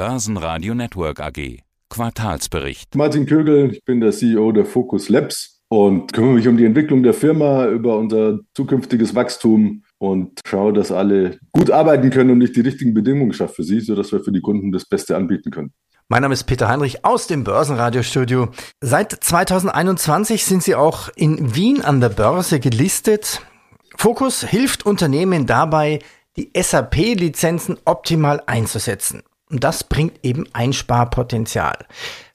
Börsenradio Network AG. Quartalsbericht. Martin Kögel, ich bin der CEO der Focus Labs und kümmere mich um die Entwicklung der Firma, über unser zukünftiges Wachstum und schaue, dass alle gut arbeiten können und nicht die richtigen Bedingungen schaffen für sie, sodass wir für die Kunden das Beste anbieten können. Mein Name ist Peter Heinrich aus dem Börsenradiostudio. Seit 2021 sind Sie auch in Wien an der Börse gelistet. Focus hilft Unternehmen dabei, die SAP-Lizenzen optimal einzusetzen. Und das bringt eben Einsparpotenzial.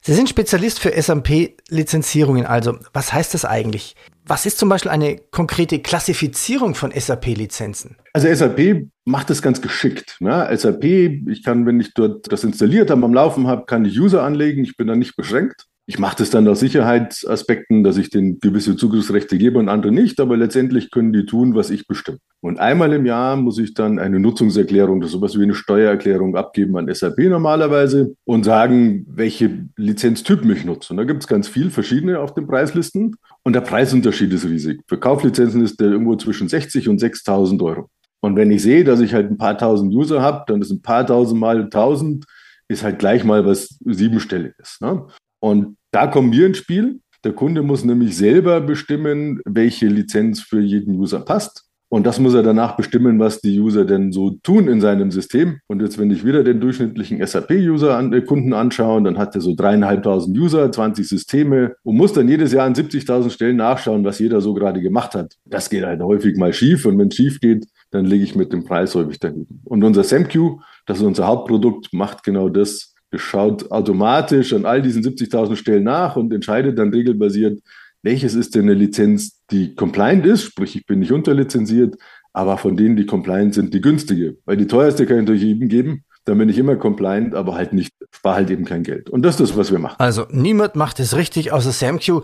Sie sind Spezialist für SAP-Lizenzierungen. Also, was heißt das eigentlich? Was ist zum Beispiel eine konkrete Klassifizierung von SAP-Lizenzen? Also SAP macht das ganz geschickt. Ne? SAP, ich kann, wenn ich dort das installiert habe, am Laufen habe, kann ich User anlegen. Ich bin da nicht beschränkt. Ich mache das dann aus Sicherheitsaspekten, dass ich den gewisse Zugriffsrechte gebe und andere nicht, aber letztendlich können die tun, was ich bestimme. Und einmal im Jahr muss ich dann eine Nutzungserklärung, das ist sowas wie eine Steuererklärung abgeben an SAP normalerweise und sagen, welche Lizenztypen ich nutze. Und da gibt es ganz viel verschiedene auf den Preislisten und der Preisunterschied ist riesig. Für Kauflizenzen ist der irgendwo zwischen 60 und 6.000 Euro. Und wenn ich sehe, dass ich halt ein paar tausend User habe, dann ist ein paar tausend mal tausend, ist halt gleich mal was siebenstelliges. Ne? Und da kommen wir ins Spiel. Der Kunde muss nämlich selber bestimmen, welche Lizenz für jeden User passt. Und das muss er danach bestimmen, was die User denn so tun in seinem System. Und jetzt, wenn ich wieder den durchschnittlichen SAP-User an, äh, anschaue, dann hat er so dreieinhalbtausend User, 20 Systeme und muss dann jedes Jahr an 70.000 Stellen nachschauen, was jeder so gerade gemacht hat. Das geht halt häufig mal schief. Und wenn es schief geht, dann lege ich mit dem Preis häufig daneben. Und unser SAMQ, das ist unser Hauptprodukt, macht genau das schaut automatisch an all diesen 70.000 Stellen nach und entscheidet dann regelbasiert, welches ist denn eine Lizenz, die compliant ist, sprich ich bin nicht unterlizenziert, aber von denen, die compliant sind, die günstige. Weil die teuerste kann ich natürlich jedem geben, dann bin ich immer compliant, aber halt nicht, spare halt eben kein Geld. Und das ist das, was wir machen. Also niemand macht es richtig außer SamQ.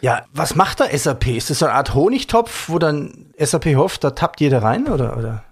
Ja, was macht da SAP? Ist das so eine Art Honigtopf, wo dann SAP hofft, da tappt jeder rein oder? oder?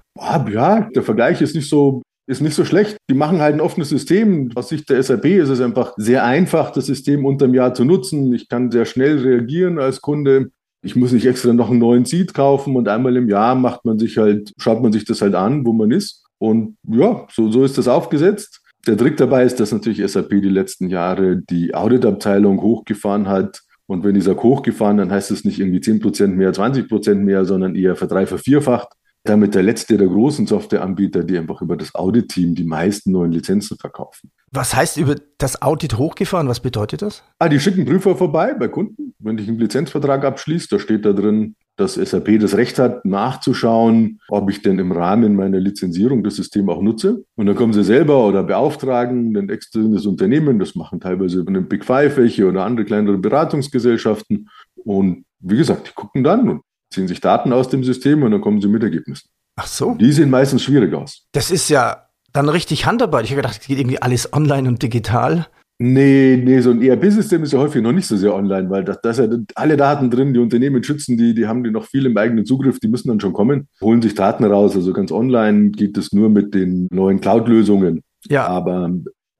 Ja, der Vergleich ist nicht so ist nicht so schlecht. Die machen halt ein offenes System. Aus Sicht der SAP ist es einfach sehr einfach, das System unterm Jahr zu nutzen. Ich kann sehr schnell reagieren als Kunde. Ich muss nicht extra noch einen neuen Seed kaufen und einmal im Jahr macht man sich halt, schaut man sich das halt an, wo man ist. Und ja, so, so ist das aufgesetzt. Der Trick dabei ist, dass natürlich SAP die letzten Jahre die Auditabteilung hochgefahren hat. Und wenn ich sage hochgefahren, dann heißt es nicht irgendwie 10% mehr, 20% mehr, sondern eher verdrei, vervierfacht damit der letzte der großen Softwareanbieter, die einfach über das Audit-Team die meisten neuen Lizenzen verkaufen. Was heißt über das Audit hochgefahren? Was bedeutet das? Ah, die schicken Prüfer vorbei bei Kunden. Wenn ich einen Lizenzvertrag abschließe, da steht da drin, dass SAP das Recht hat, nachzuschauen, ob ich denn im Rahmen meiner Lizenzierung das System auch nutze. Und dann kommen sie selber oder beauftragen ein externes Unternehmen, das machen teilweise eine Big Five welche oder andere kleinere Beratungsgesellschaften. Und wie gesagt, die gucken dann und ziehen sich Daten aus dem System und dann kommen sie mit Ergebnissen. Ach so. Die sehen meistens schwierig aus. Das ist ja dann richtig Handarbeit. Ich habe gedacht, es geht irgendwie alles online und digital. Nee, nee, so ein ERP-System ist ja häufig noch nicht so sehr online, weil da das ja alle Daten drin, die Unternehmen schützen die, die haben die noch viel im eigenen Zugriff, die müssen dann schon kommen, holen sich Daten raus. Also ganz online geht es nur mit den neuen Cloud-Lösungen. Ja. Aber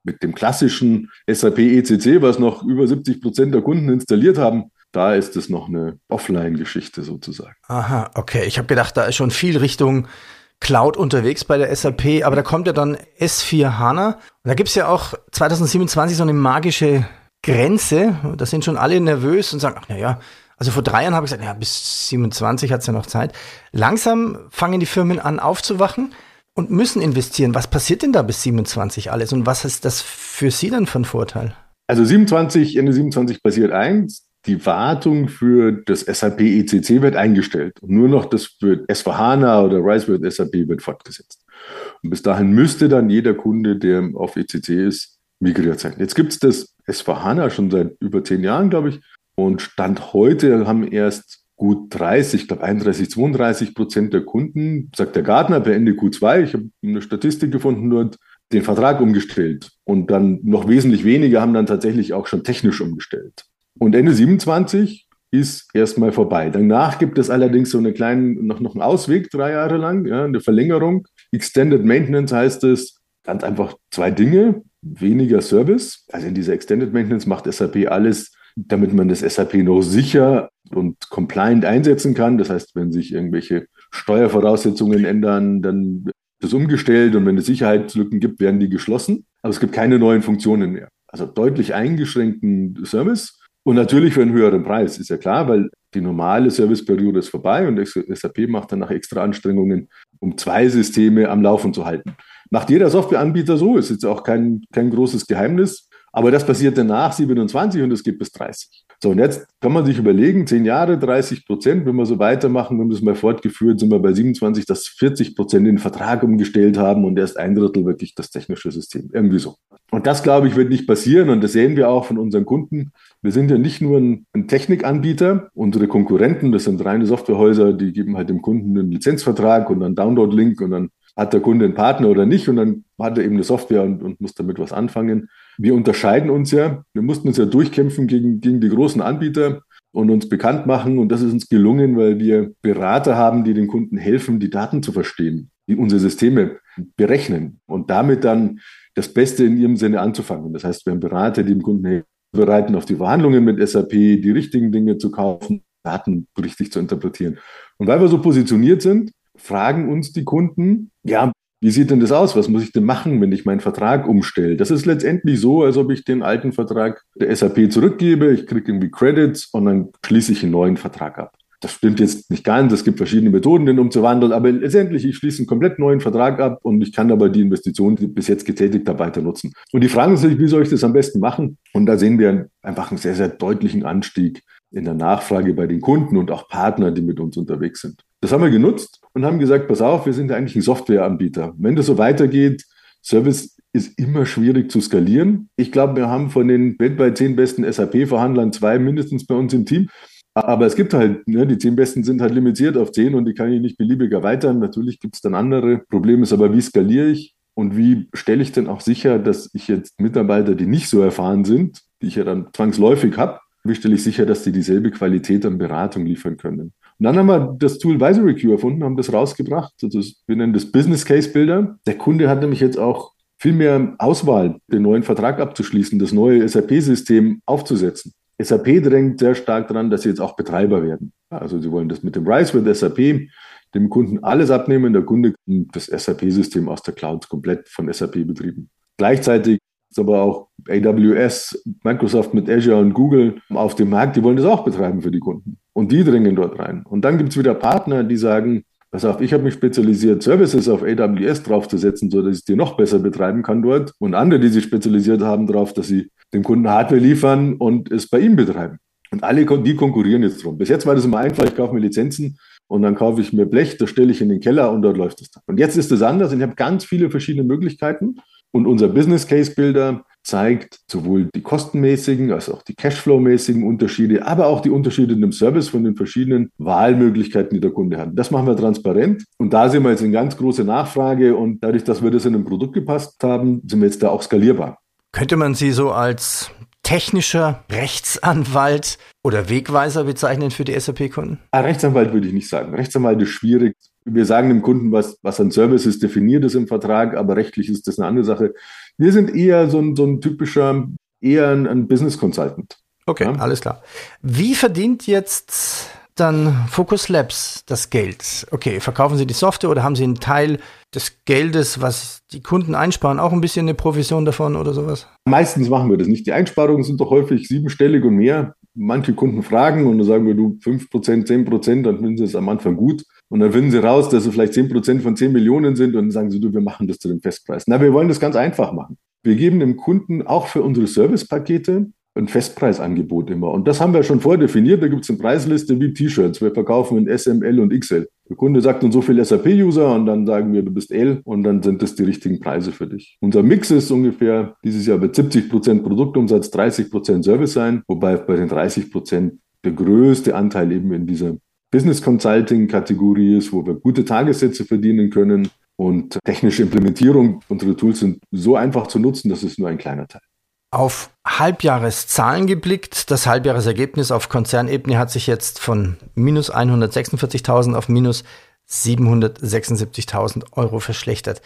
mit dem klassischen SAP ECC, was noch über 70 Prozent der Kunden installiert haben, da ist es noch eine Offline-Geschichte sozusagen. Aha, okay. Ich habe gedacht, da ist schon viel Richtung Cloud unterwegs bei der SAP, aber da kommt ja dann S4 HANA. Und da gibt es ja auch 2027 so eine magische Grenze. Da sind schon alle nervös und sagen, ach naja, also vor drei Jahren habe ich gesagt, ja, bis 27 hat es ja noch Zeit. Langsam fangen die Firmen an aufzuwachen und müssen investieren. Was passiert denn da bis 27 alles und was ist das für Sie dann von Vorteil? Also 27, Ende 27 passiert eins die Wartung für das SAP ECC wird eingestellt und nur noch das für S4HANA oder Rise with SAP wird fortgesetzt. Und bis dahin müsste dann jeder Kunde, der auf ECC ist, migriert sein. Jetzt gibt es das S4HANA schon seit über zehn Jahren, glaube ich. Und Stand heute haben erst gut 30, ich glaube 31, 32 Prozent der Kunden, sagt der Gartner per Ende Q2, ich habe eine Statistik gefunden dort, den Vertrag umgestellt. Und dann noch wesentlich weniger haben dann tatsächlich auch schon technisch umgestellt. Und Ende 27 ist erstmal vorbei. Danach gibt es allerdings so eine kleine, noch, noch einen Ausweg, drei Jahre lang, ja, eine Verlängerung. Extended Maintenance heißt es ganz einfach zwei Dinge. Weniger Service. Also in dieser Extended Maintenance macht SAP alles, damit man das SAP noch sicher und compliant einsetzen kann. Das heißt, wenn sich irgendwelche Steuervoraussetzungen ändern, dann wird es umgestellt und wenn es Sicherheitslücken gibt, werden die geschlossen. aber es gibt keine neuen Funktionen mehr. Also deutlich eingeschränkten Service und natürlich für einen höheren Preis, ist ja klar, weil die normale Serviceperiode ist vorbei und SAP macht dann nach extra Anstrengungen, um zwei Systeme am Laufen zu halten. Macht jeder Softwareanbieter so, ist jetzt auch kein, kein großes Geheimnis. Aber das passiert dann nach 27 und es geht bis 30. So, und jetzt kann man sich überlegen, 10 Jahre, 30 Prozent, wenn wir so weitermachen, wenn wir das mal fortgeführt, sind wir bei 27, dass 40 Prozent den Vertrag umgestellt haben und erst ein Drittel wirklich das technische System. Irgendwie so. Und das, glaube ich, wird nicht passieren und das sehen wir auch von unseren Kunden. Wir sind ja nicht nur ein, ein Technikanbieter. Unsere Konkurrenten, das sind reine Softwarehäuser, die geben halt dem Kunden einen Lizenzvertrag und einen Download-Link und dann hat der Kunde einen Partner oder nicht und dann hat er eben eine Software und, und muss damit was anfangen. Wir unterscheiden uns ja, wir mussten uns ja durchkämpfen gegen, gegen die großen Anbieter und uns bekannt machen und das ist uns gelungen, weil wir Berater haben, die den Kunden helfen, die Daten zu verstehen, die unsere Systeme berechnen und damit dann das Beste in ihrem Sinne anzufangen. Das heißt, wir haben Berater, die dem Kunden helfen, bereiten auf die Verhandlungen mit SAP, die richtigen Dinge zu kaufen, Daten richtig zu interpretieren. Und weil wir so positioniert sind, fragen uns die Kunden, ja, wie sieht denn das aus? Was muss ich denn machen, wenn ich meinen Vertrag umstelle? Das ist letztendlich so, als ob ich den alten Vertrag der SAP zurückgebe, ich kriege irgendwie Credits und dann schließe ich einen neuen Vertrag ab. Das stimmt jetzt nicht ganz, es gibt verschiedene Methoden, den umzuwandeln, aber letztendlich, ich schließe einen komplett neuen Vertrag ab und ich kann aber die Investition, die bis jetzt getätigt habe, weiter nutzen. Und die fragen sich, wie soll ich das am besten machen? Und da sehen wir einfach einen sehr, sehr deutlichen Anstieg in der Nachfrage bei den Kunden und auch Partnern, die mit uns unterwegs sind. Das haben wir genutzt und haben gesagt, pass auf, wir sind eigentlich ein Softwareanbieter. Wenn das so weitergeht, Service ist immer schwierig zu skalieren. Ich glaube, wir haben von den weltweit zehn besten SAP-Verhandlern zwei mindestens bei uns im Team. Aber es gibt halt, ne, die zehn besten sind halt limitiert auf zehn und die kann ich nicht beliebiger erweitern. Natürlich gibt es dann andere Probleme, ist aber wie skaliere ich und wie stelle ich denn auch sicher, dass ich jetzt Mitarbeiter, die nicht so erfahren sind, die ich ja dann zwangsläufig habe, wie stelle ich sicher, dass die dieselbe Qualität an Beratung liefern können? Und dann haben wir das Tool Advisory Queue erfunden, haben das rausgebracht. Also wir nennen das Business Case Builder. Der Kunde hat nämlich jetzt auch viel mehr Auswahl, den neuen Vertrag abzuschließen, das neue SAP-System aufzusetzen. SAP drängt sehr stark daran, dass sie jetzt auch Betreiber werden. Also sie wollen das mit dem Rise with SAP dem Kunden alles abnehmen. Der Kunde das SAP-System aus der Cloud komplett von SAP betrieben. Gleichzeitig aber auch AWS, Microsoft mit Azure und Google auf dem Markt, die wollen das auch betreiben für die Kunden. Und die dringen dort rein. Und dann gibt es wieder Partner, die sagen, pass auf, ich habe mich spezialisiert, Services auf AWS draufzusetzen, so dass ich die noch besser betreiben kann dort. Und andere, die sich spezialisiert haben darauf, dass sie dem Kunden Hardware liefern und es bei ihm betreiben. Und alle, die konkurrieren jetzt drum. Bis jetzt war das immer einfach, ich kaufe mir Lizenzen und dann kaufe ich mir Blech, das stelle ich in den Keller und dort läuft es dann. Und jetzt ist es anders und ich habe ganz viele verschiedene Möglichkeiten. Und unser Business Case Builder zeigt sowohl die kostenmäßigen als auch die Cashflow-mäßigen Unterschiede, aber auch die Unterschiede in dem Service von den verschiedenen Wahlmöglichkeiten, die der Kunde hat. Das machen wir transparent und da sind wir jetzt in ganz große Nachfrage und dadurch, dass wir das in ein Produkt gepasst haben, sind wir jetzt da auch skalierbar. Könnte man Sie so als technischer Rechtsanwalt oder Wegweiser bezeichnen für die SAP-Kunden? Ah, Rechtsanwalt würde ich nicht sagen. Rechtsanwalt ist schwierig. Wir sagen dem Kunden, was, was an Services definiert ist im Vertrag, aber rechtlich ist das eine andere Sache. Wir sind eher so ein, so ein typischer, eher ein, ein Business Consultant. Okay, ja? alles klar. Wie verdient jetzt dann Focus Labs das Geld? Okay, verkaufen Sie die Software oder haben Sie einen Teil des Geldes, was die Kunden einsparen, auch ein bisschen eine Provision davon oder sowas? Meistens machen wir das nicht. Die Einsparungen sind doch häufig siebenstellig und mehr. Manche Kunden fragen und dann sagen wir, du 5%, 10%, dann finden sie es am Anfang gut. Und dann finden sie raus, dass es vielleicht 10 Prozent von 10 Millionen sind und dann sagen sie, du, wir machen das zu dem Festpreis. Na, wir wollen das ganz einfach machen. Wir geben dem Kunden auch für unsere Servicepakete ein Festpreisangebot immer. Und das haben wir schon vordefiniert. Da gibt es eine Preisliste wie T-Shirts. Wir verkaufen in S, M, L und XL. Der Kunde sagt uns so viel SAP-User und dann sagen wir, du bist L und dann sind das die richtigen Preise für dich. Unser Mix ist ungefähr dieses Jahr wird 70 Prozent Produktumsatz, 30 Prozent Service sein, wobei bei den 30 Prozent der größte Anteil eben in dieser Business Consulting Kategorie ist, wo wir gute Tagessätze verdienen können. Und technische Implementierung, unsere Tools sind so einfach zu nutzen, das ist nur ein kleiner Teil. Auf Halbjahreszahlen geblickt, das Halbjahresergebnis auf Konzernebene hat sich jetzt von minus 146.000 auf minus 776.000 Euro verschlechtert.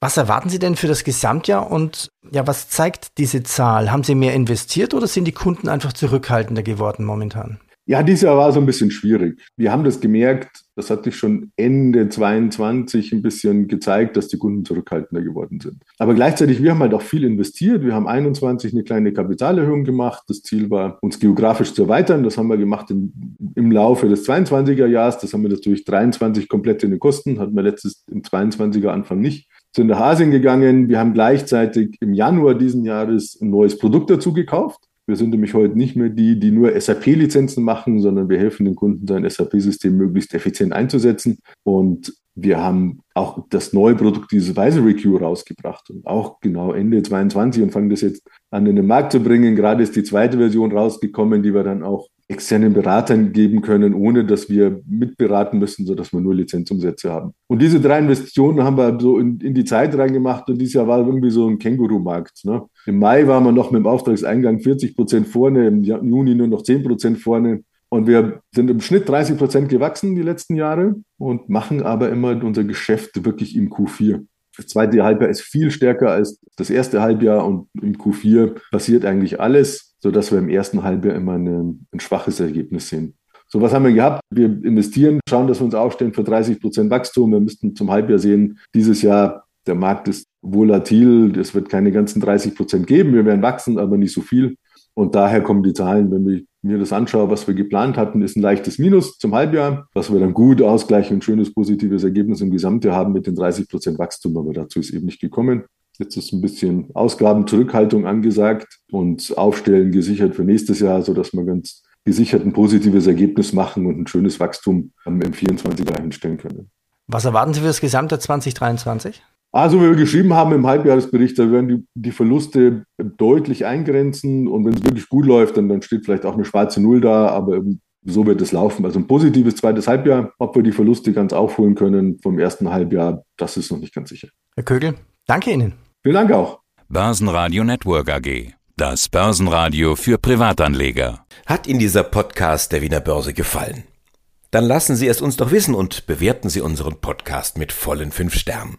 Was erwarten Sie denn für das Gesamtjahr und ja, was zeigt diese Zahl? Haben Sie mehr investiert oder sind die Kunden einfach zurückhaltender geworden momentan? Ja, dieses Jahr war so ein bisschen schwierig. Wir haben das gemerkt, das hat sich schon Ende 22 ein bisschen gezeigt, dass die Kunden zurückhaltender geworden sind. Aber gleichzeitig, wir haben halt auch viel investiert. Wir haben 21 eine kleine Kapitalerhöhung gemacht. Das Ziel war, uns geografisch zu erweitern. Das haben wir gemacht im, im Laufe des 22er Jahres. Das haben wir natürlich 23 komplett in den Kosten, hatten wir letztes im 22er Anfang nicht sind nach Asien gegangen. Wir haben gleichzeitig im Januar diesen Jahres ein neues Produkt dazu gekauft. Wir sind nämlich heute nicht mehr die, die nur SAP-Lizenzen machen, sondern wir helfen den Kunden, sein SAP-System möglichst effizient einzusetzen. Und wir haben auch das neue Produkt, dieses Advisory Queue, rausgebracht und auch genau Ende 22 und fangen das jetzt an in den Markt zu bringen. Gerade ist die zweite Version rausgekommen, die wir dann auch externen Beratern geben können, ohne dass wir mitberaten müssen, sodass wir nur Lizenzumsätze haben. Und diese drei Investitionen haben wir so in, in die Zeit reingemacht und dieses Jahr war irgendwie so ein Känguru-Markt. Ne? Im Mai waren wir noch mit dem Auftragseingang 40 Prozent vorne, im Juni nur noch 10 Prozent vorne. Und wir sind im Schnitt 30 Prozent gewachsen die letzten Jahre und machen aber immer unser Geschäft wirklich im Q4. Das zweite Halbjahr ist viel stärker als das erste Halbjahr und im Q4 passiert eigentlich alles, sodass wir im ersten Halbjahr immer eine, ein schwaches Ergebnis sehen. So, was haben wir gehabt? Wir investieren, schauen, dass wir uns aufstellen für 30 Prozent Wachstum. Wir müssten zum Halbjahr sehen, dieses Jahr, der Markt ist volatil, es wird keine ganzen 30 Prozent geben. Wir werden wachsen, aber nicht so viel. Und daher kommen die Zahlen, wenn ich mir das anschaue, was wir geplant hatten, ist ein leichtes Minus zum Halbjahr, was wir dann gut ausgleichen, ein schönes positives Ergebnis im Gesamtjahr haben mit den 30 Prozent Wachstum, aber dazu ist eben nicht gekommen. Jetzt ist ein bisschen Ausgabenzurückhaltung angesagt und Aufstellen gesichert für nächstes Jahr, sodass wir ganz gesichert ein positives Ergebnis machen und ein schönes Wachstum im 24er hinstellen können. Was erwarten Sie für das gesamte 2023? Also, wie wir geschrieben haben im Halbjahresbericht, da werden die, die Verluste deutlich eingrenzen und wenn es wirklich gut läuft, dann, dann steht vielleicht auch eine schwarze Null da, aber so wird es laufen. Also ein positives zweites Halbjahr, ob wir die Verluste ganz aufholen können vom ersten Halbjahr, das ist noch nicht ganz sicher. Herr Kögel, danke Ihnen. Vielen Dank auch. Börsenradio Network AG. Das Börsenradio für Privatanleger. Hat Ihnen dieser Podcast der Wiener Börse gefallen? Dann lassen Sie es uns doch wissen und bewerten Sie unseren Podcast mit vollen fünf Sternen.